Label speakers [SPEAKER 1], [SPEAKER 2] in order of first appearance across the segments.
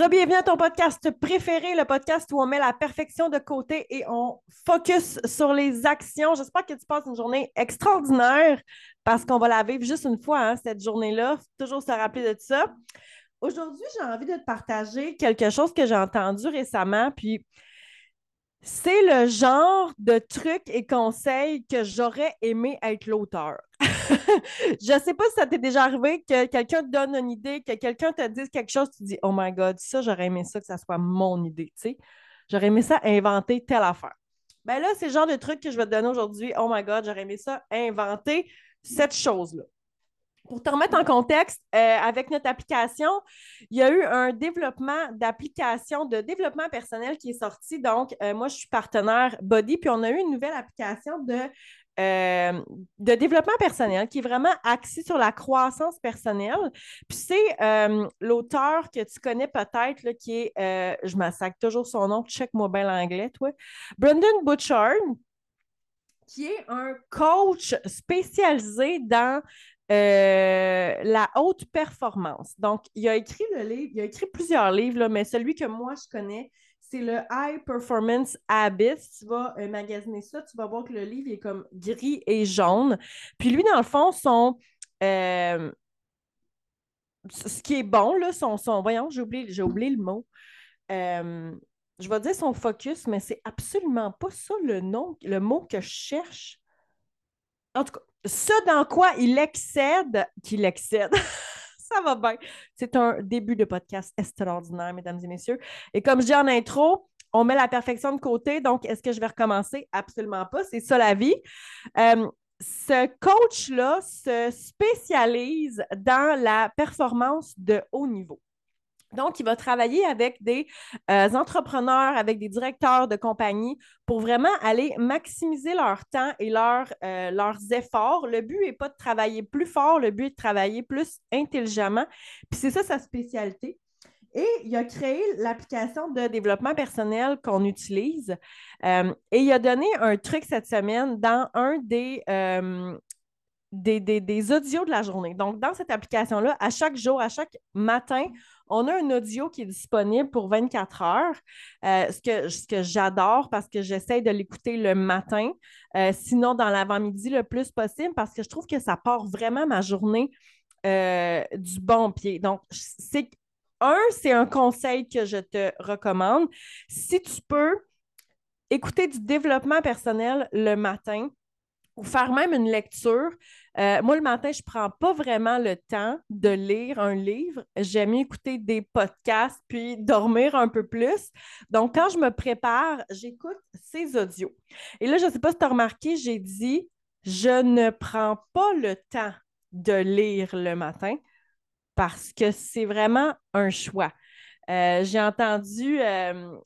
[SPEAKER 1] Rebienvenue à ton podcast préféré, le podcast où on met la perfection de côté et on focus sur les actions. J'espère que tu passes une journée extraordinaire parce qu'on va la vivre juste une fois, hein, cette journée-là. Toujours se rappeler de ça. Aujourd'hui, j'ai envie de te partager quelque chose que j'ai entendu récemment, puis c'est le genre de trucs et conseils que j'aurais aimé être l'auteur. je ne sais pas si ça t'est déjà arrivé que quelqu'un te donne une idée, que quelqu'un te dise quelque chose, tu dis Oh my God, ça, j'aurais aimé ça, que ça soit mon idée. Tu sais? J'aurais aimé ça inventer telle affaire. Ben là, c'est le genre de truc que je vais te donner aujourd'hui. Oh my God, j'aurais aimé ça inventer cette chose-là. Pour te remettre en contexte, euh, avec notre application, il y a eu un développement d'application de développement personnel qui est sorti. Donc, euh, moi, je suis partenaire Body, puis on a eu une nouvelle application de, euh, de développement personnel qui est vraiment axée sur la croissance personnelle. Puis c'est l'auteur que tu connais peut-être, qui est, je massacre toujours son nom, check-moi bien l'anglais, toi, Brendan Butchard qui est un coach spécialisé dans euh, la haute performance. Donc, il a écrit le livre, il a écrit plusieurs livres, mais celui que moi je connais, c'est le High Performance Habits. Tu vas euh, magasiner ça, tu vas voir que le livre est comme gris et jaune. Puis lui, dans le fond, son. Euh, ce qui est bon, là, son. son voyons, j'ai oublié, j'ai oublié le mot. je vais dire son focus, mais c'est absolument pas ça le nom, le mot que je cherche. En tout cas, ce dans quoi il excède, qu'il excède. Ça va bien. C'est un début de podcast extraordinaire, mesdames et messieurs. Et comme je dis en intro, on met la perfection de côté. Donc, est-ce que je vais recommencer? Absolument pas. C'est ça la vie. Euh, ce coach-là se spécialise dans la performance de haut niveau. Donc, il va travailler avec des euh, entrepreneurs, avec des directeurs de compagnie pour vraiment aller maximiser leur temps et euh, leurs efforts. Le but n'est pas de travailler plus fort, le but est de travailler plus intelligemment. Puis c'est ça sa spécialité. Et il a créé l'application de développement personnel qu'on utilise. Euh, et il a donné un truc cette semaine dans un des, des, audios de la journée. Donc, dans cette application-là, à chaque jour, à chaque matin, on a un audio qui est disponible pour 24 heures, euh, ce que, ce que j'adore parce que j'essaie de l'écouter le matin, euh, sinon dans l'avant-midi le plus possible parce que je trouve que ça part vraiment ma journée euh, du bon pied. Donc, c'est un, c'est un conseil que je te recommande. Si tu peux écouter du développement personnel le matin, ou faire même une lecture. Euh, moi, le matin, je ne prends pas vraiment le temps de lire un livre. J'aime écouter des podcasts puis dormir un peu plus. Donc, quand je me prépare, j'écoute ces audios. Et là, je ne sais pas si tu as remarqué, j'ai dit je ne prends pas le temps de lire le matin parce que c'est vraiment un choix. Euh, j'ai entendu euh,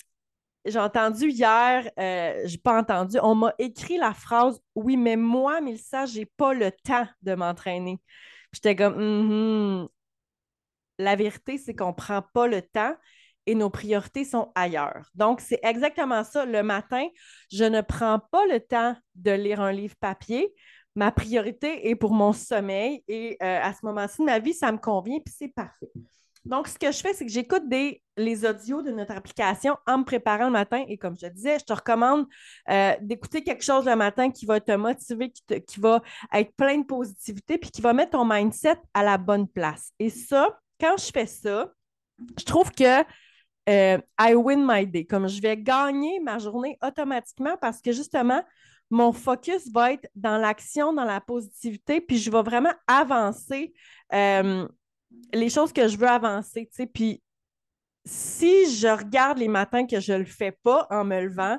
[SPEAKER 1] j'ai entendu hier, euh, j'ai pas entendu, on m'a écrit la phrase Oui, mais moi, Mélissa, j'ai pas le temps de m'entraîner. J'étais comme mm-hmm. La vérité, c'est qu'on prend pas le temps et nos priorités sont ailleurs. Donc, c'est exactement ça. Le matin, je ne prends pas le temps de lire un livre papier. Ma priorité est pour mon sommeil et euh, à ce moment-ci ma vie, ça me convient puis c'est parfait. Donc, ce que je fais, c'est que j'écoute des, les audios de notre application en me préparant le matin. Et comme je te disais, je te recommande euh, d'écouter quelque chose le matin qui va te motiver, qui, va être plein de positivité, puis qui va mettre ton mindset à la bonne place. Et ça, quand je fais ça, je trouve que euh, I win my day. Comme je vais gagner ma journée automatiquement parce que justement, mon focus va être dans l'action, dans la positivité, puis je vais vraiment avancer. Euh, les choses que je veux avancer, tu sais. Puis si je regarde les matins que je le fais pas en me levant,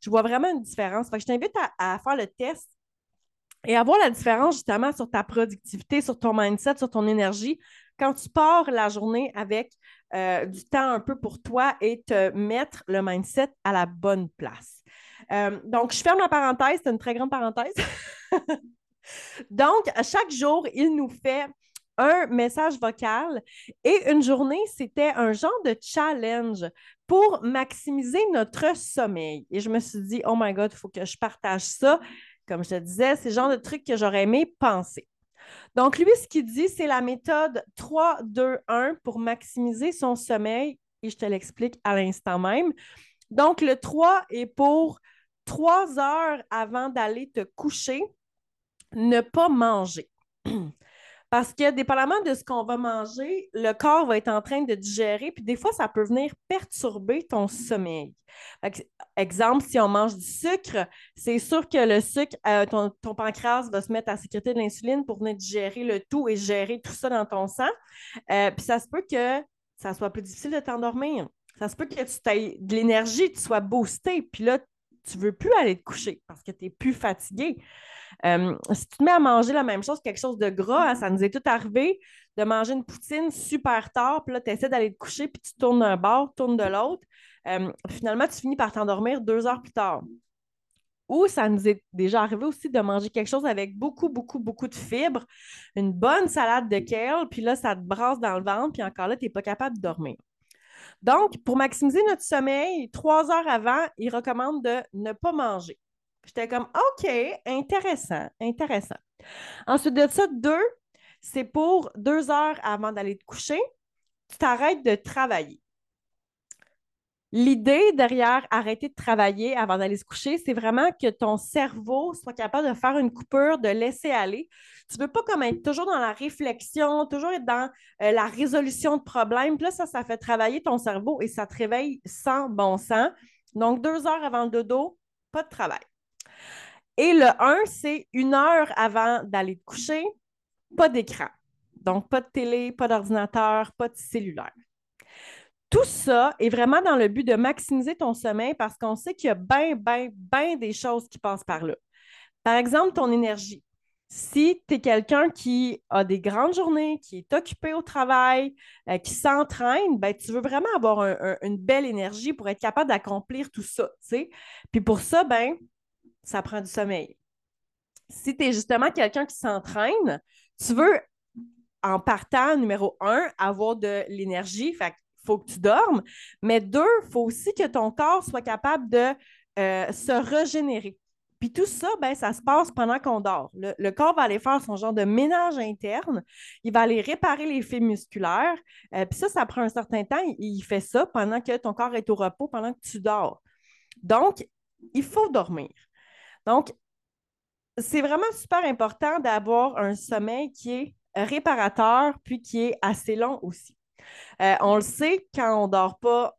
[SPEAKER 1] je vois vraiment une différence. Fait je t'invite à, faire le test et à voir la différence justement sur ta productivité, sur ton mindset, sur ton énergie quand tu pars la journée avec euh, du temps un peu pour toi et te mettre le mindset à la bonne place. Euh, donc, je ferme la parenthèse, c'est une très grande parenthèse. donc, chaque jour, il nous fait un message vocal et une journée, c'était un genre de challenge pour maximiser notre sommeil. Et je me suis dit, oh my God, il faut que je partage ça. Comme je te disais, c'est le genre de truc que j'aurais aimé penser. Donc, lui, ce qu'il dit, c'est la méthode 3-2-1 pour maximiser son sommeil. et je te l'explique à l'instant même. Donc, le 3 est pour trois heures avant d'aller te coucher, ne pas manger. Parce que, dépendamment de ce qu'on va manger, le corps va être en train de digérer, puis des fois, ça peut venir perturber ton sommeil. Exemple, si on mange du sucre, c'est sûr que le sucre, euh, ton, pancréas va se mettre à sécréter de l'insuline pour venir digérer le tout et gérer tout ça dans ton sang. Euh, puis ça se peut que ça soit plus difficile de t'endormir. Ça se peut que tu aies de l'énergie, tu sois boosté, puis là, tu ne veux plus aller te coucher parce que tu n'es plus fatigué. Euh, si tu te mets à manger la même chose, quelque chose de gras, hein, ça nous est tout arrivé de manger une poutine super tard, puis là, tu essaies d'aller te coucher, puis tu tournes d'un bord, tournes de l'autre. Euh, finalement, tu finis par t'endormir deux heures plus tard. Ou ça nous est déjà arrivé aussi de manger quelque chose avec beaucoup, beaucoup, beaucoup de fibres, une bonne salade de kale, puis là, ça te brasse dans le ventre, puis encore là, tu n'es pas capable de dormir. Donc, pour maximiser notre sommeil, trois heures avant, il recommande de ne pas manger. J'étais comme, OK, intéressant, intéressant. Ensuite de ça, deux, c'est pour deux heures avant d'aller te coucher, tu t'arrêtes de travailler. L'idée derrière arrêter de travailler avant d'aller se coucher, c'est vraiment que ton cerveau soit capable de faire une coupure, de laisser aller. Tu ne veux pas comme être toujours dans la réflexion, toujours être dans euh, la résolution de problèmes. Puis là, ça, ça fait travailler ton cerveau et ça te réveille sans bon sens. Donc, deux heures avant le dodo, pas de travail. Et le 1, c'est une heure avant d'aller te coucher, pas d'écran. Donc, pas de télé, pas d'ordinateur, pas de cellulaire. Tout ça est vraiment dans le but de maximiser ton sommeil parce qu'on sait qu'il y a bien, bien, bien des choses qui passent par là. Par exemple, ton énergie. Si tu es quelqu'un qui a des grandes journées, qui est occupé au travail, euh, qui s'entraîne, ben, tu veux vraiment avoir une belle énergie pour être capable d'accomplir tout ça. Puis pour ça, ben, ça prend du sommeil. Si tu es justement quelqu'un qui s'entraîne, tu veux, en partant, numéro un, avoir de l'énergie, fait faut que tu dormes, mais deux, il faut aussi que ton corps soit capable de euh, se régénérer. Puis tout ça, ben, ça se passe pendant qu'on dort. Le, corps va aller faire son genre de ménage interne. Il va aller réparer les fibres musculaires. Euh, puis ça, ça prend un certain temps. il, fait ça pendant que ton corps est au repos, pendant que tu dors. Donc, il faut dormir. Donc, c'est vraiment super important d'avoir un sommeil qui est réparateur, puis qui est assez long aussi. Euh, on le sait, quand on ne dort pas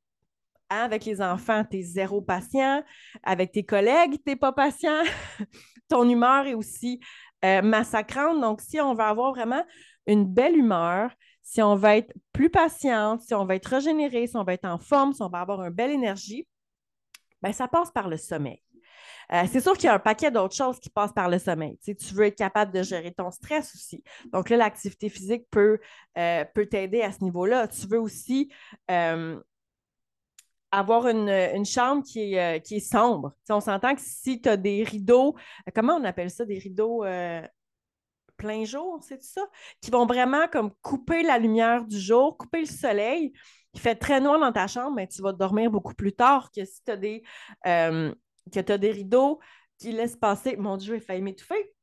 [SPEAKER 1] avec les enfants, tu es zéro patient. Avec tes collègues, tu n'es pas patient. Ton humeur est aussi euh, massacrante. Donc, si on veut avoir vraiment une belle humeur, si on va être plus patiente, si on va être régénéré, si on va être en forme, si on va avoir une belle énergie, ben, ça passe par le sommeil. Euh, c'est sûr qu'il y a un paquet d'autres choses qui passent par le sommeil. Tu, veux être capable de gérer ton stress aussi. Donc là, l'activité physique peut, euh, peut t'aider à ce niveau-là. Tu veux aussi euh, avoir une, chambre qui est, qui est sombre. on s'entend que si tu as des rideaux, comment on appelle ça, des rideaux plein jour, c'est ça? Qui vont vraiment comme couper la lumière du jour, couper le soleil. Il fait très noir dans ta chambre, mais tu vas dormir beaucoup plus tard que si tu as des, que tu as des rideaux qui laissent passer. Mon Dieu, il failli m'étouffer.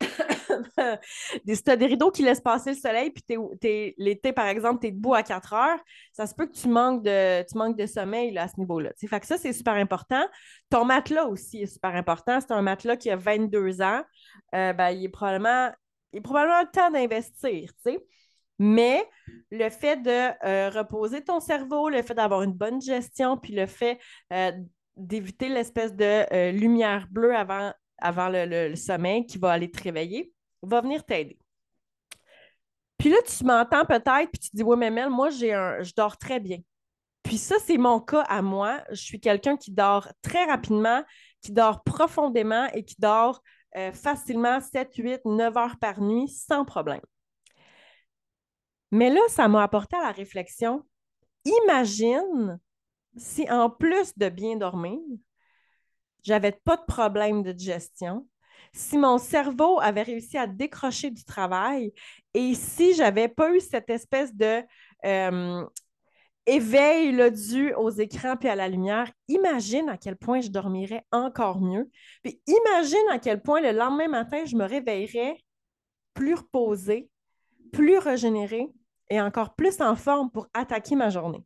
[SPEAKER 1] si tu as des rideaux qui laissent passer le soleil, puis l'été, par exemple, tu es debout à 4 heures, ça se peut que tu manques de, tu manques de sommeil à ce niveau-là. Fait que ça, c'est super important. Ton matelas aussi est super important. C'est un matelas qui a 22 ans. Euh, ben, il, est probablement, il est probablement le temps d'investir. Mais le fait de euh, reposer ton cerveau, le fait d'avoir une bonne gestion, puis le fait euh, d'éviter l'espèce de euh, lumière bleue avant, avant le, sommeil qui va aller te réveiller, va venir t'aider. Puis là, tu m'entends peut-être, puis tu te dis, oui, mais Mel, moi, j'ai un, je dors très bien. Puis ça, c'est mon cas à moi. Je suis quelqu'un qui dort très rapidement, qui dort profondément et qui dort euh, facilement 7, 8, 9 heures par nuit sans problème. Mais là, ça m'a apporté à la réflexion. Imagine si en plus de bien dormir, j'avais pas de problème de digestion, si mon cerveau avait réussi à décrocher du travail et si j'avais pas eu cette espèce de euh, éveil là, dû aux écrans puis à la lumière, imagine à quel point je dormirais encore mieux. Puis imagine à quel point le lendemain matin, je me réveillerais plus reposée, plus régénérée et encore plus en forme pour attaquer ma journée.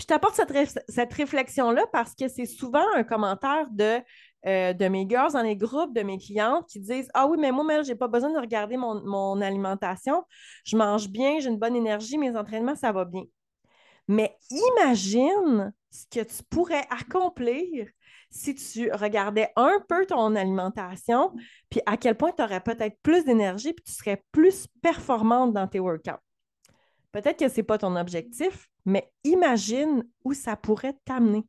[SPEAKER 1] Je t'apporte cette, cette réflexion-là parce que c'est souvent un commentaire de, euh, de mes girls dans les groupes de mes clientes qui disent Ah oui, mais moi, je n'ai pas besoin de regarder mon, mon alimentation. Je mange bien, j'ai une bonne énergie, mes entraînements, ça va bien. Mais imagine ce que tu pourrais accomplir si tu regardais un peu ton alimentation, puis à quel point tu aurais peut-être plus d'énergie, puis tu serais plus performante dans tes workouts. Peut-être que ce n'est pas ton objectif, mais imagine où ça pourrait t'amener.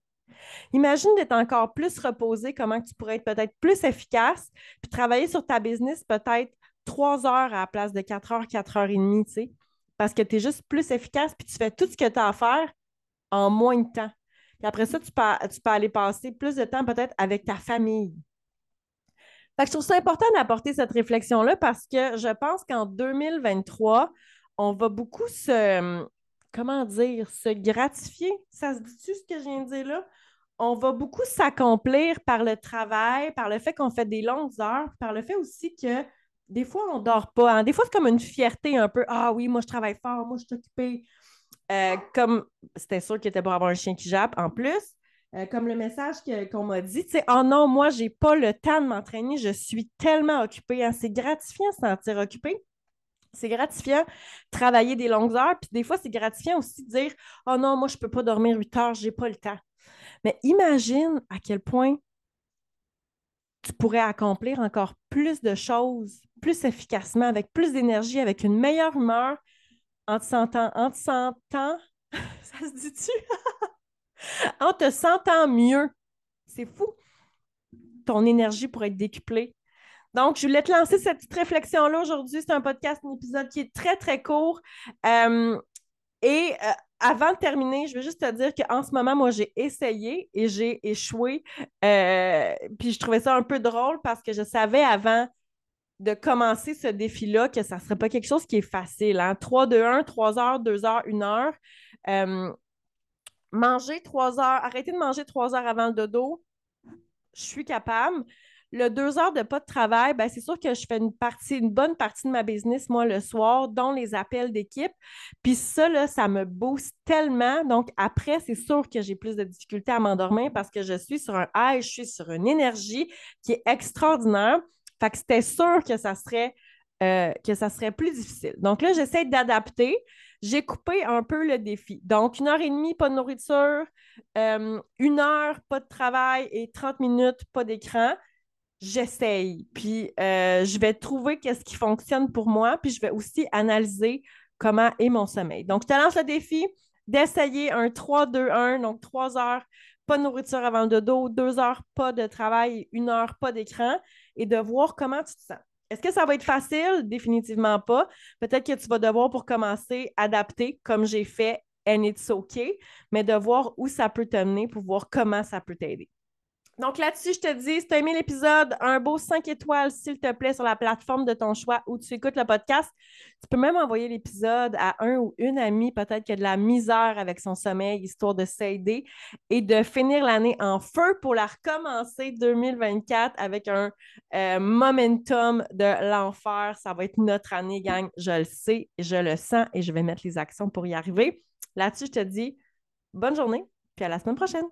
[SPEAKER 1] Imagine d'être encore plus reposé, comment tu pourrais être peut-être plus efficace, puis travailler sur ta business peut-être trois heures à la place de quatre heures, quatre heures et demie, tu sais, parce que tu es juste plus efficace, puis tu fais tout ce que tu as à faire en moins de temps. Puis après ça, tu peux, aller passer plus de temps peut-être avec ta famille. Fait que je trouve ça important d'apporter cette réflexion-là parce que je pense qu'en 2023, on va beaucoup se, comment dire, se gratifier. Ça se dit-tu ce que je viens de dire là? On va beaucoup s'accomplir par le travail, par le fait qu'on fait des longues heures, par le fait aussi que des fois, on ne dort pas. Hein. Des fois, c'est comme une fierté un peu. Ah oui, moi, je travaille fort, moi, je suis occupée. Euh, comme c'était sûr qu'il était pour avoir un chien qui jappe en plus. Euh, comme le message qu'on m'a dit, tu sais, oh non, moi, j'ai pas le temps de m'entraîner, je suis tellement occupée. Hein. C'est gratifiant de se sentir occupé. C'est gratifiant travailler des longues heures, puis des fois, c'est gratifiant aussi de dire Oh non, moi, je peux pas dormir 8 heures, j'ai pas le temps. Mais imagine à quel point tu pourrais accomplir encore plus de choses, plus efficacement, avec plus d'énergie, avec une meilleure humeur, en te sentant, en te sentant, ça se dit-tu? en te sentant mieux. C'est fou. Ton énergie pourrait être décuplée. Donc, je voulais te lancer cette petite réflexion-là aujourd'hui. C'est un podcast, un épisode qui est très, très court. Euh, et euh, avant de terminer, je veux juste te dire qu'en ce moment, moi, j'ai essayé et j'ai échoué. Euh, puis je trouvais ça un peu drôle parce que je savais avant de commencer ce défi-là que ça ne serait pas quelque chose qui est facile. Hein? 3, 2, 1, 3 heures, 2 heures, 1 heure. Manger 3 heures, arrêter de manger 3 heures avant le dodo, je suis capable. Le 2 heures de pas de travail, ben, c'est sûr que je fais une partie, une bonne partie de ma business, moi, le soir, dont les appels d'équipe. Puis ça, là, ça me booste tellement. Donc, après, c'est sûr que j'ai plus de difficultés à m'endormir parce que je suis sur un high, je suis sur une énergie qui est extraordinaire. Fait que c'était sûr que ça serait euh, que ça serait plus difficile. Donc là, j'essaie d'adapter. J'ai coupé un peu le défi. Donc, une heure et demie, pas de nourriture, euh, une heure, pas de travail et 30 minutes, pas d'écran. J'essaye. Puis, euh, je vais trouver qu'est-ce qui fonctionne pour moi. Puis, je vais aussi analyser comment est mon sommeil. Donc, je te lance le défi d'essayer un 3-2-1, donc 3 heures, pas de nourriture avant le dodo, 2 heures, pas de travail, une heure, pas d'écran et de voir comment tu te sens. Est-ce que ça va être facile? Définitivement pas. Peut-être que tu vas devoir, pour commencer, adapter comme j'ai fait and it's OK, mais de voir où ça peut t'amener pour voir comment ça peut t'aider. Donc là-dessus, je te dis, si tu as aimé l'épisode, un beau 5 étoiles, s'il te plaît, sur la plateforme de ton choix où tu écoutes le podcast. Tu peux même envoyer l'épisode à un ou une amie, peut-être qui a de la misère avec son sommeil, histoire de s'aider et de finir l'année en feu pour la recommencer 2024 avec un euh, momentum de l'enfer. Ça va être notre année, gang. Je le sais, je le sens et je vais mettre les actions pour y arriver. Là-dessus, je te dis bonne journée, puis à la semaine prochaine.